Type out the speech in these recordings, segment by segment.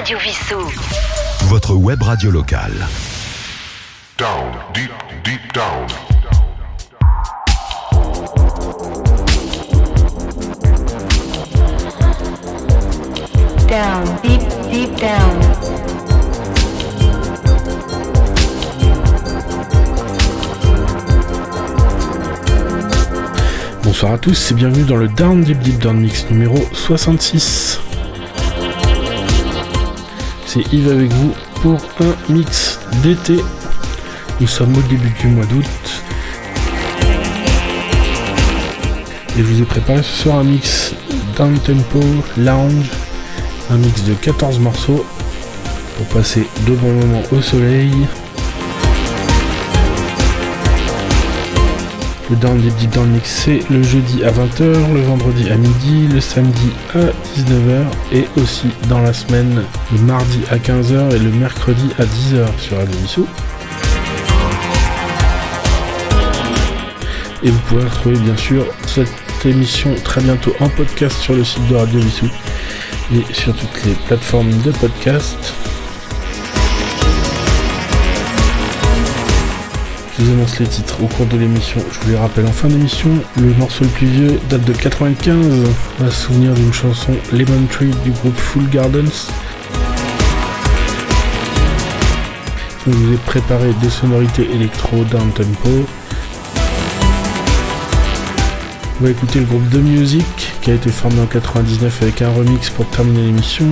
Radio Vissou. Votre web radio locale. Down, deep, deep down. Down, deep, deep down. Bonsoir à tous et bienvenue dans le Down Deep Deep Down Mix numéro 66. C'est Yves avec vous pour un mix d'été. Nous sommes au début du mois d'août. Et je vous ai préparé ce soir un mix down tempo, lounge, un mix de 14 morceaux pour passer de bons moments au soleil. Le Down Deep Deep Down Mix c'est le jeudi à 20h, le vendredi à midi, le samedi à 19h et aussi dans la semaine le mardi à 15h et le mercredi à 10h sur Radio Vissou. Et vous pourrez retrouver bien sûr cette émission très bientôt en podcast sur le site de Radio Vissou et sur toutes les plateformes de podcast. Vous annonce les titres au cours de l'émission. Je vous les rappelle en fin d'émission. Le morceau le plus vieux date de 95. On va se souvenir d'une chanson Lemon Tree du groupe Full Gardens. Je vous ai préparé des sonorités électro down tempo. On va écouter le groupe The Music qui a été formé en 99 avec un remix pour terminer l'émission.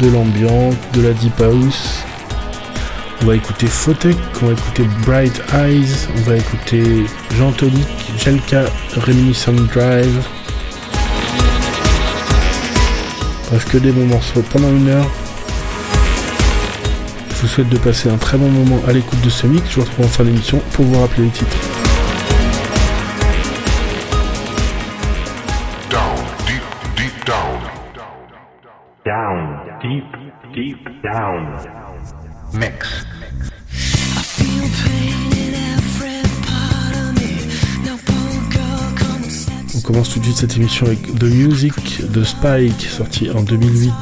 De l'ambiance, de la deep house. On va écouter Photek, on va écouter Bright Eyes, on va écouter Jean Tonic, Jelka, Reminiscent Drive. Bref, que des bons morceaux pendant une heure. Je vous souhaite de passer un très bon moment à l'écoute de ce mix. Je vous retrouve en fin d'émission pour vous rappeler les titres. Down, deep, deep down. Down, deep, deep down. Mix. On commence tout de suite cette émission avec The Music de Spike, sorti en 2008.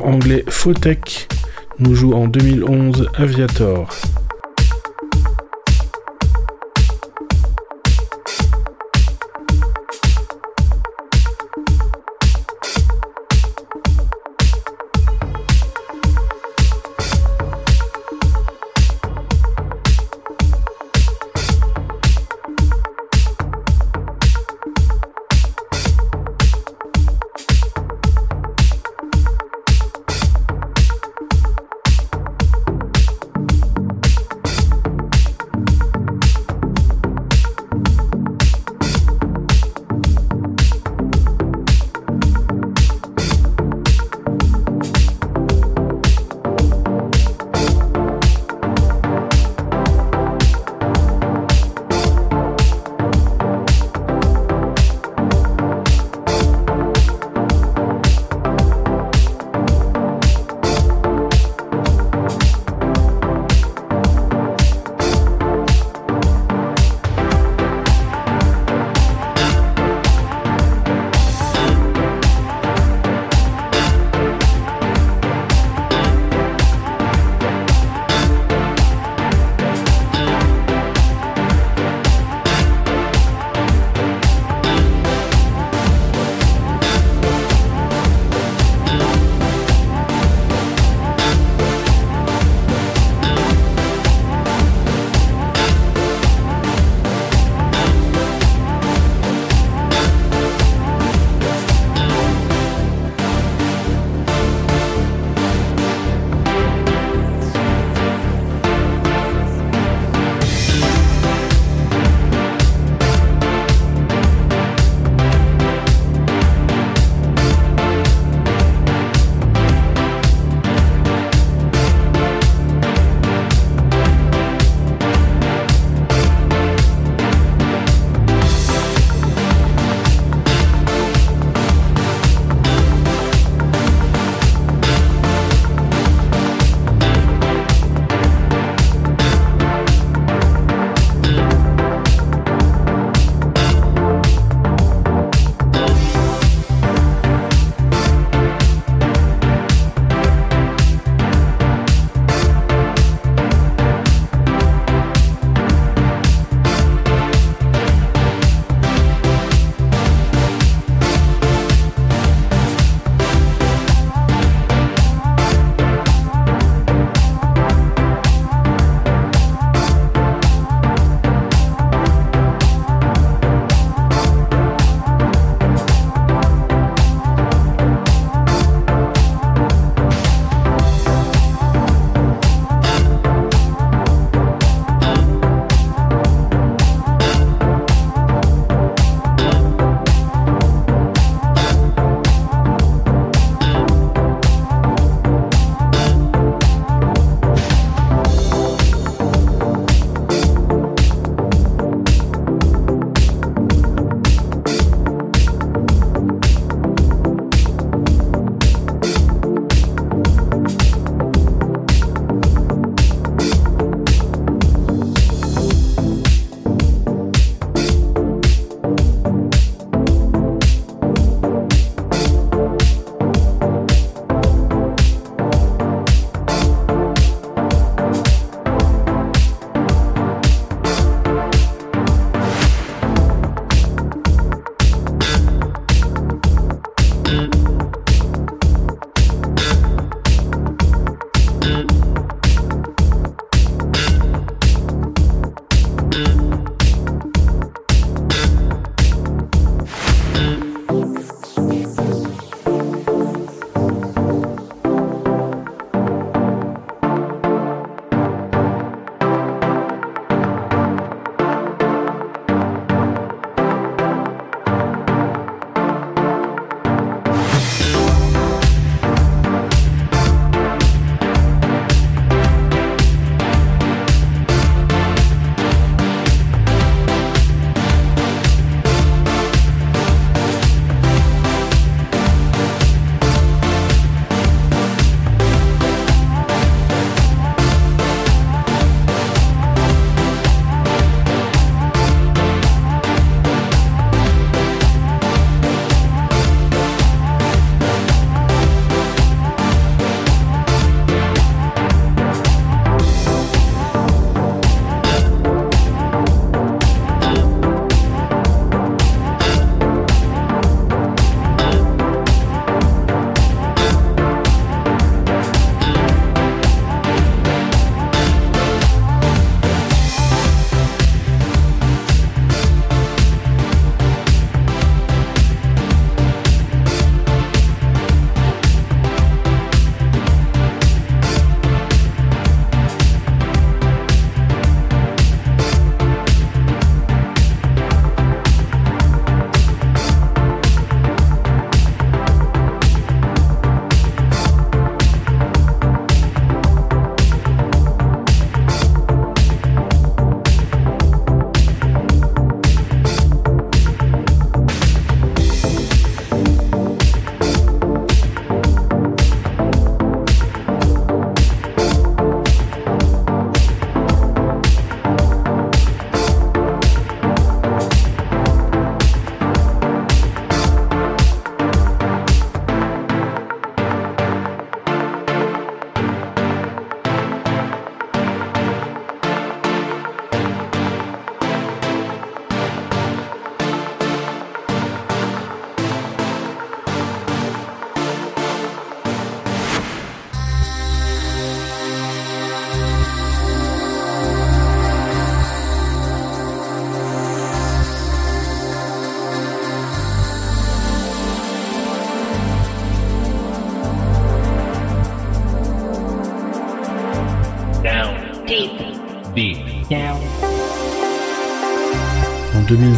Anglais Fotech nous joue en 2011 Aviator.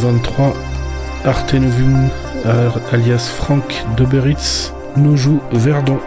23, euh, alias Franck Doberitz, nous joue Verdon.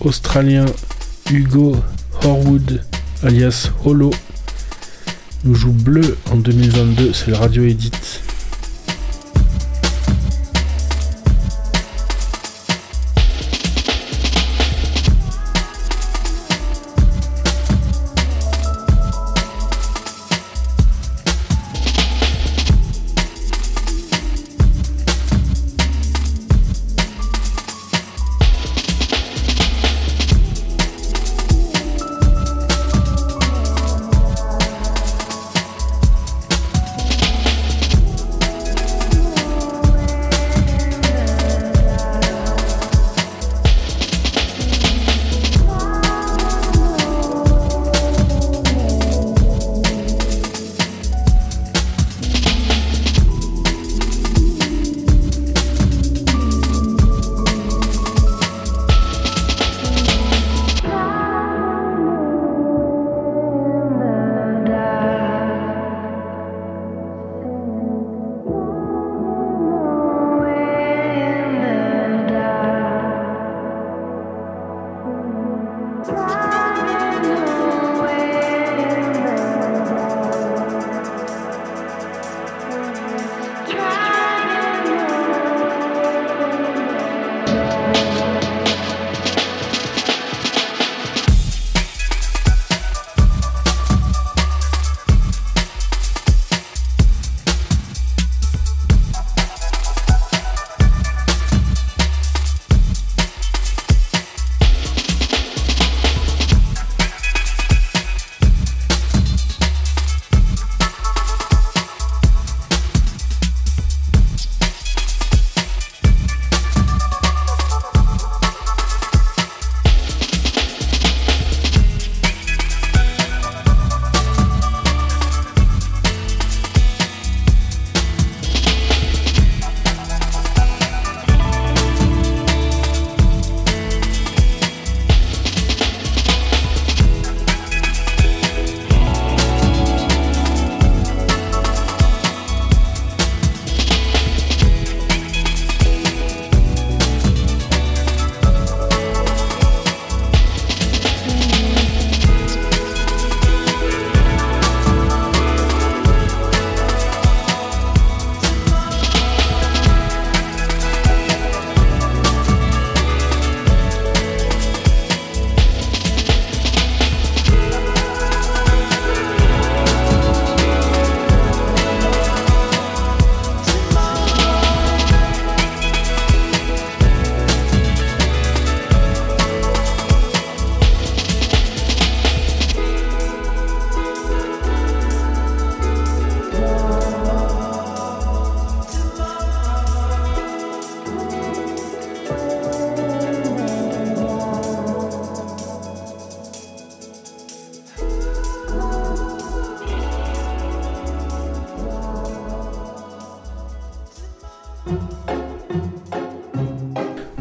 Australien Hugo Horwood, alias Holo, nous joue Bleu en 2022, c'est le radio edit.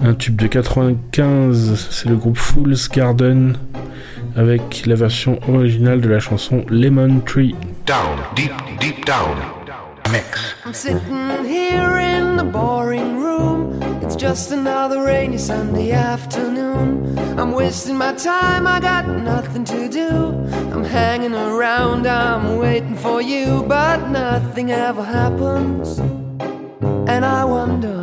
Un tube de 95, c'est le groupe Fool's Garden avec la version originale de la chanson Lemon Tree. Down, deep, deep down. Mix. I'm sitting here in the boring room. It's just another rainy Sunday afternoon. I'm wasting my time, I got nothing to do. I'm hanging around, I'm waiting for you, but nothing ever happens. And I wonder.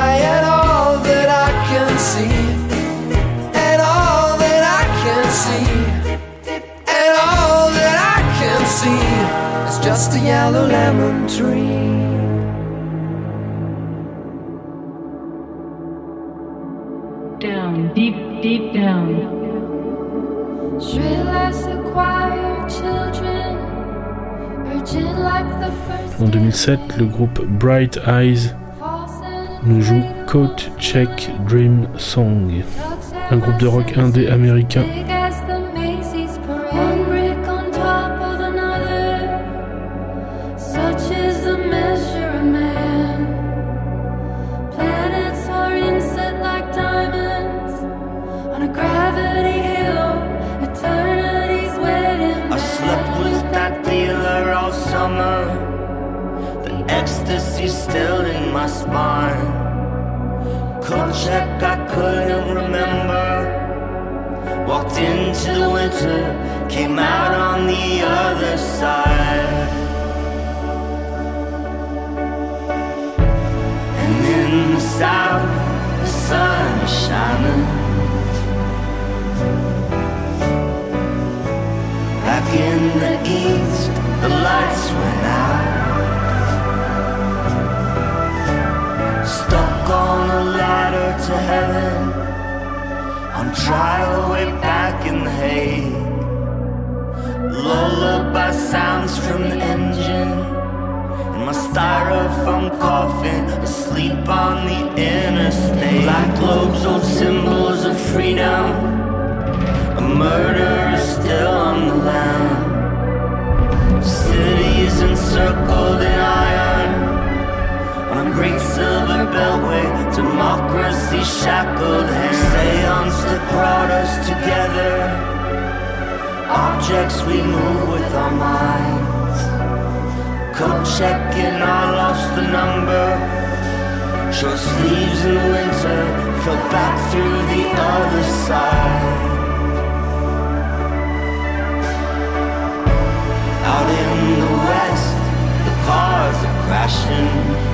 a yellow lemon tree. Down, deep, deep down. En 2007, le groupe Bright Eyes nous joue Coat Check Dream Song, un groupe de rock indé américain still in my spine. Cold check I couldn't remember. Walked into the winter, came out on the other side. And in the south, the sun is shining. Back in the east, the lights went out. To heaven, on trial way back in the hay. Lullaby sounds from the engine, and my styrofoam coffin asleep on the interstate. Black globes, old symbols of freedom. A murder is still on the land. Cities encircled in iron. On a great silver beltway, democracy shackled hands. Seance that brought us together. objects we move with our minds. Coat checking, I lost the number. Short sleeves in the winter, fell back through the other side. Out in the west, the cars are crashing.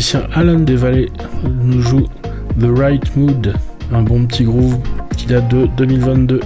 Musicien Alan Desvallées nous joue The Right Mood, un bon petit groove qui date de 2022.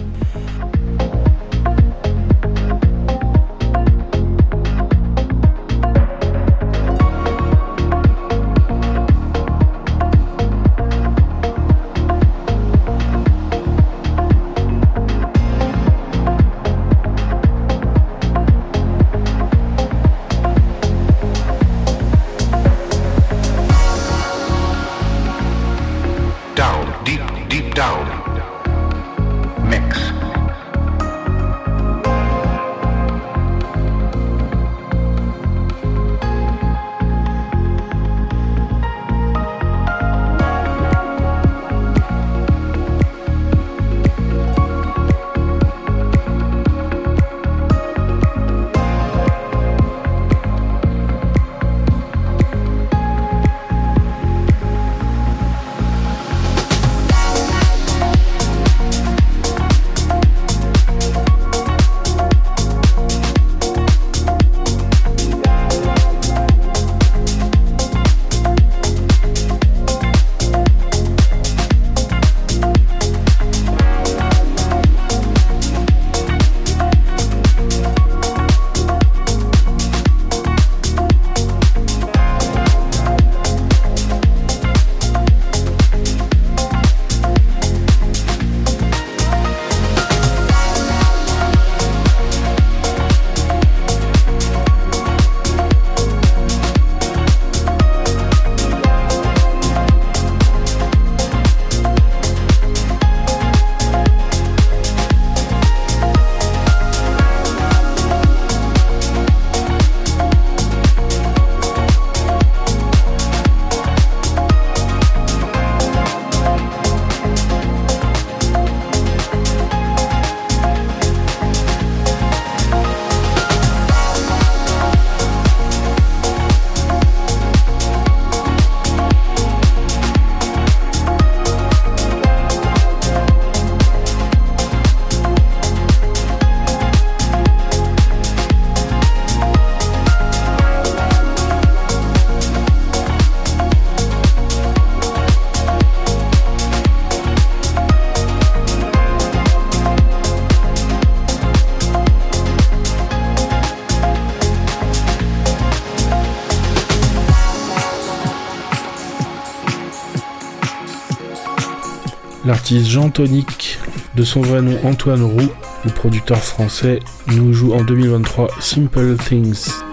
L'artiste Jean Tonic, de son vrai nom Antoine Roux, le producteur français, nous joue en 2023 Simple Things.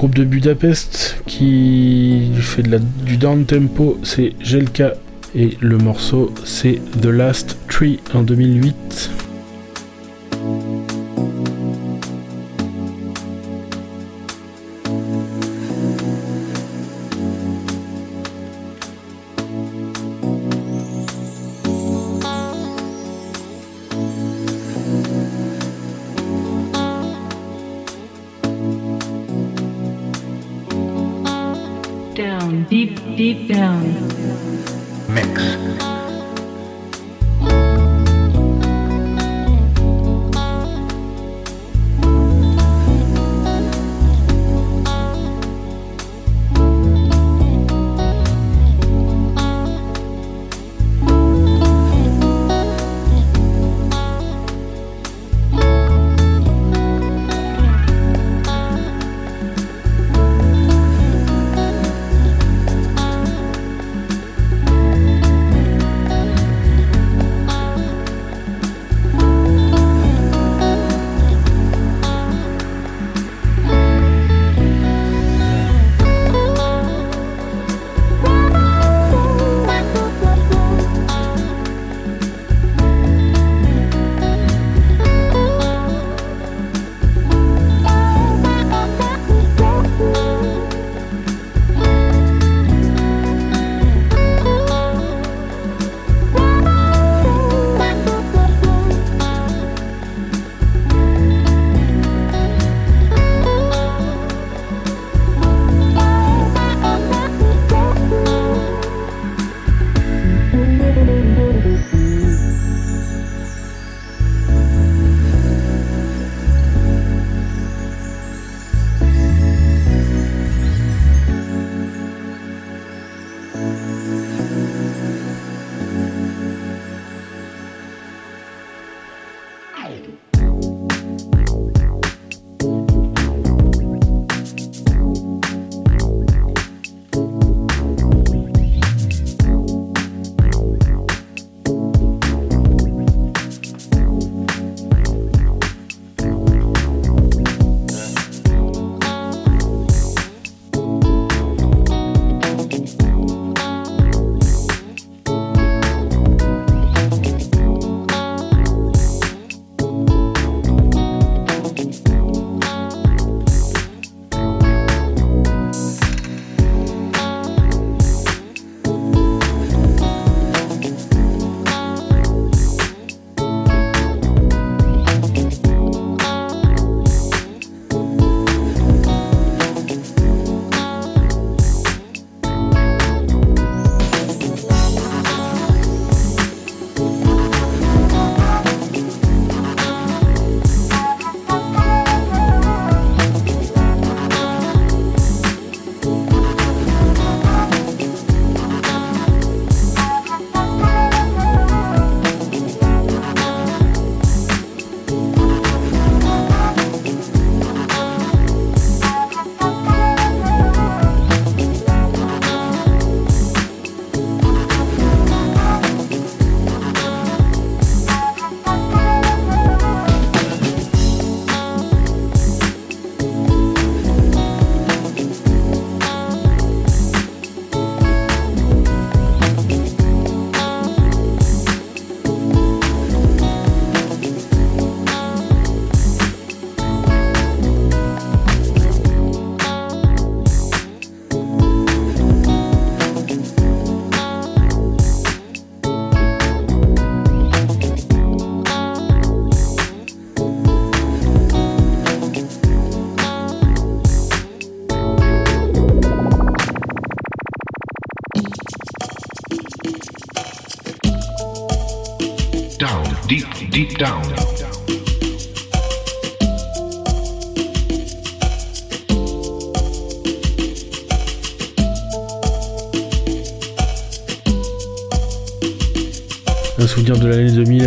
Groupe de Budapest qui fait de la, du down tempo, c'est Jelka et le morceau c'est The Last Tree en 2008.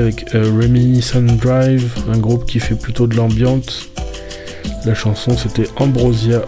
avec euh, Reminiscent Drive, un groupe qui fait plutôt de l'ambiance. La chanson c'était Ambrosia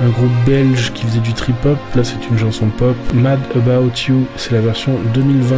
un groupe belge qui faisait du trip-hop, là c'est une chanson pop. Mad About You, c'est la version 2020.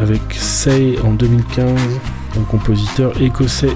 Avec Say en 2015, un compositeur écossais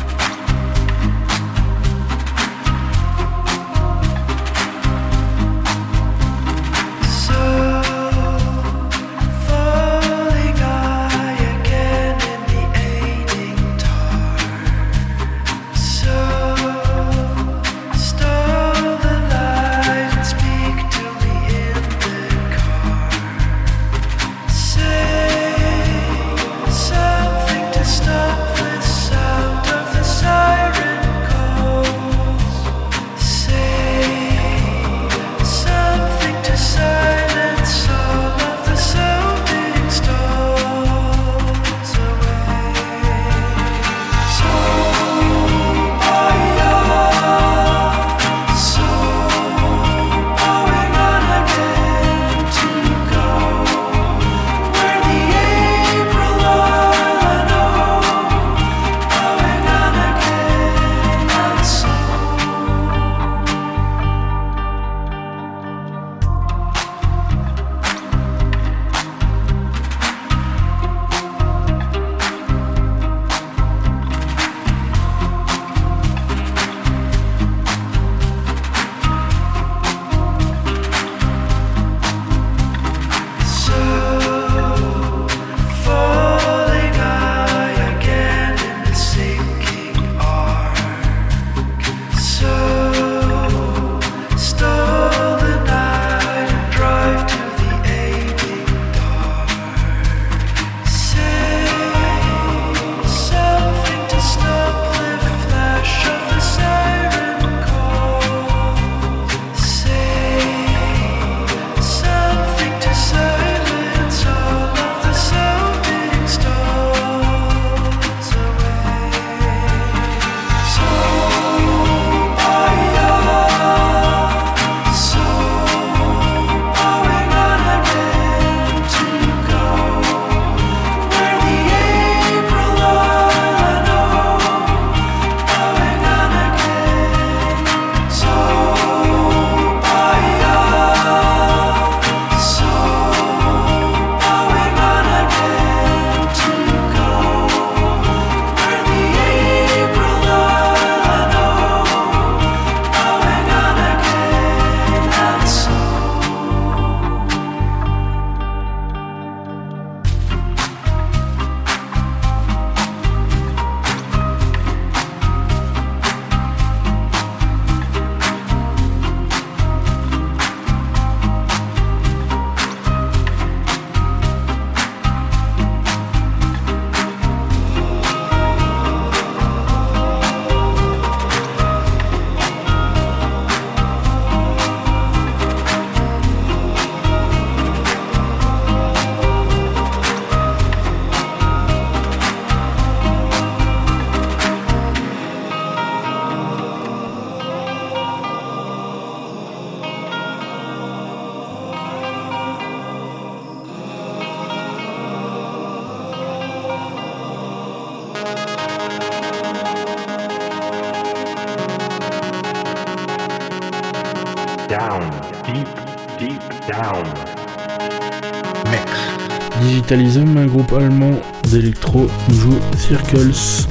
Digitalism, un groupe allemand d'électro, joue Circles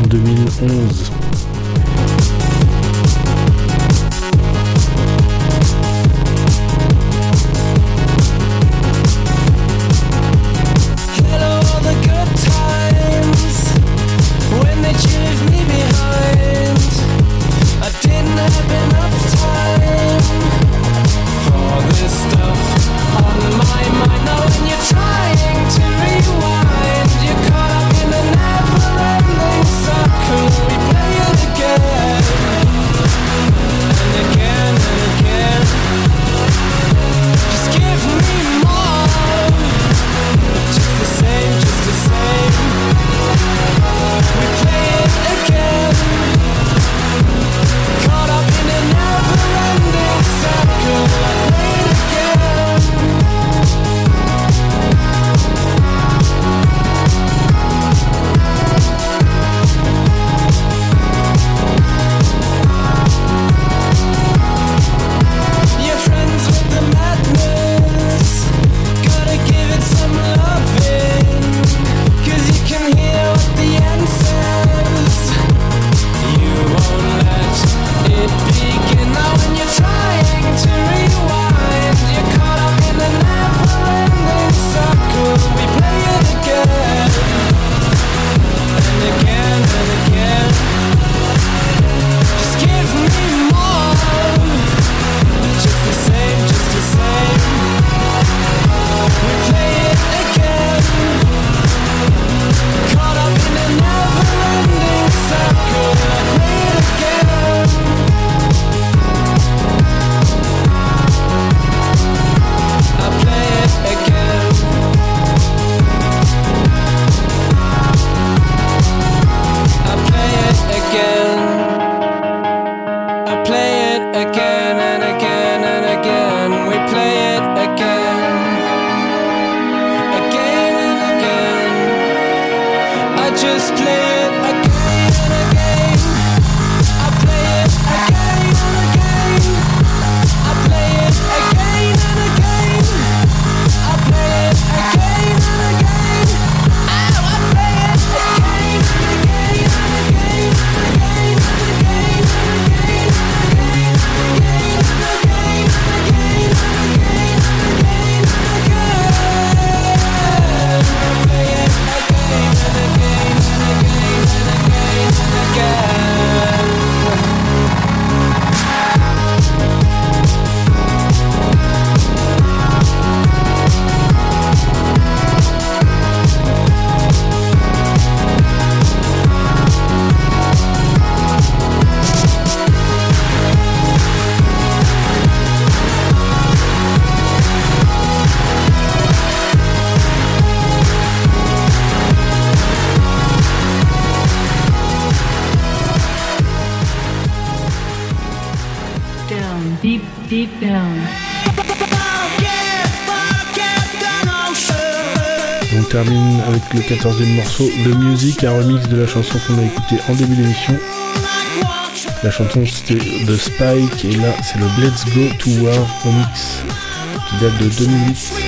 en 2011. Le 14e morceau The Music, un remix de la chanson qu'on a écouté en début d'émission. La chanson c'était The Spike et là c'est le Let's Go to War remix qui date de 2008.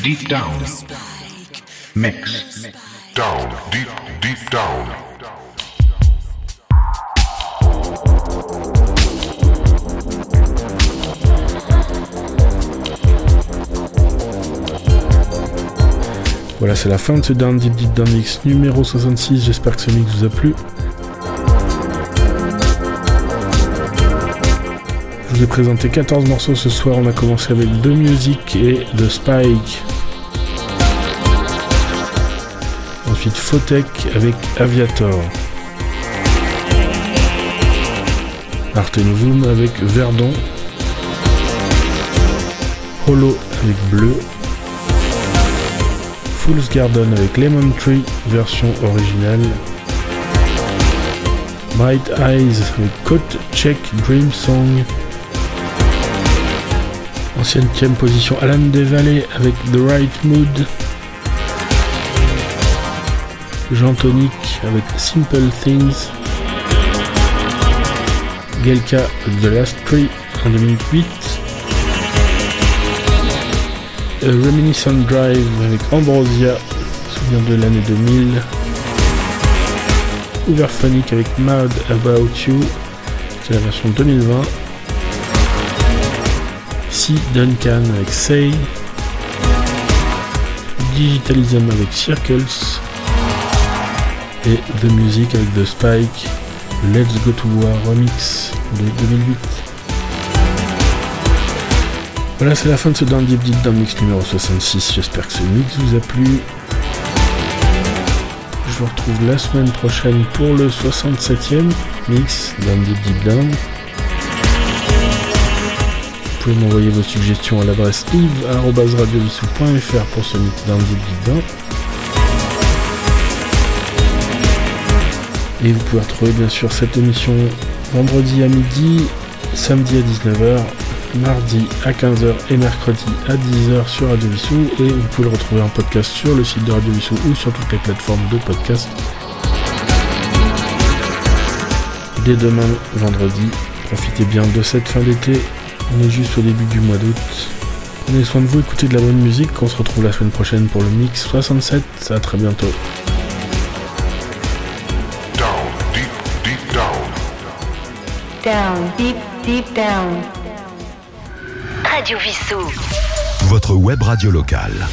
Deep down. Mix. Down, deep, deep down. Voilà, c'est la fin de ce Down Deep Deep Down Mix numéro 66. J'espère que ce mix vous a plu. Vous présenté 14 morceaux ce soir. On a commencé avec The Music et The Spike. Ensuite Fotech avec Aviator. Artenvoom avec Verdon. Holo avec Bleu. Fool's Garden avec Lemon Tree, version originale. Bright Eyes avec Coat Check Dream Song. Ancienne position Alan Desvallées avec The Right Mood. Jean Tonic avec Simple Things. Gelka The Last Tree en 2008. A Reminiscent Drive avec Ambrosia, souvenir de l'année 2000. Overphonic avec Mad About You, c'est la version 2020. Duncan avec Say, Digitalism avec Circles et The Music avec The Spike, Let's Go to War remix de 2008. Voilà, c'est la fin de ce Down Deep Deep Down Mix numéro 66. J'espère que ce mix vous a plu. Je vous retrouve la semaine prochaine pour le 67e mix Down Deep Deep Down pouvez m'envoyer vos suggestions à l'adresse yves.radiovissou.fr pour ce mythe d'un dedans. Et vous pouvez retrouver bien sûr cette émission vendredi à midi, samedi à 19h, mardi à 15h et mercredi à 10h sur Radio Vissou. Et vous pouvez le retrouver en podcast sur le site de Radio Vissou ou sur toutes les plateformes de podcast. Dès demain, vendredi, profitez bien de cette fin d'été on est juste au début du mois d'août. Prenez soin de vous, écoutez de la bonne musique. On se retrouve la semaine prochaine pour le mix 67. À très bientôt. Down, deep, deep down. Down, deep, deep down. Radio Vissou. Votre web radio locale.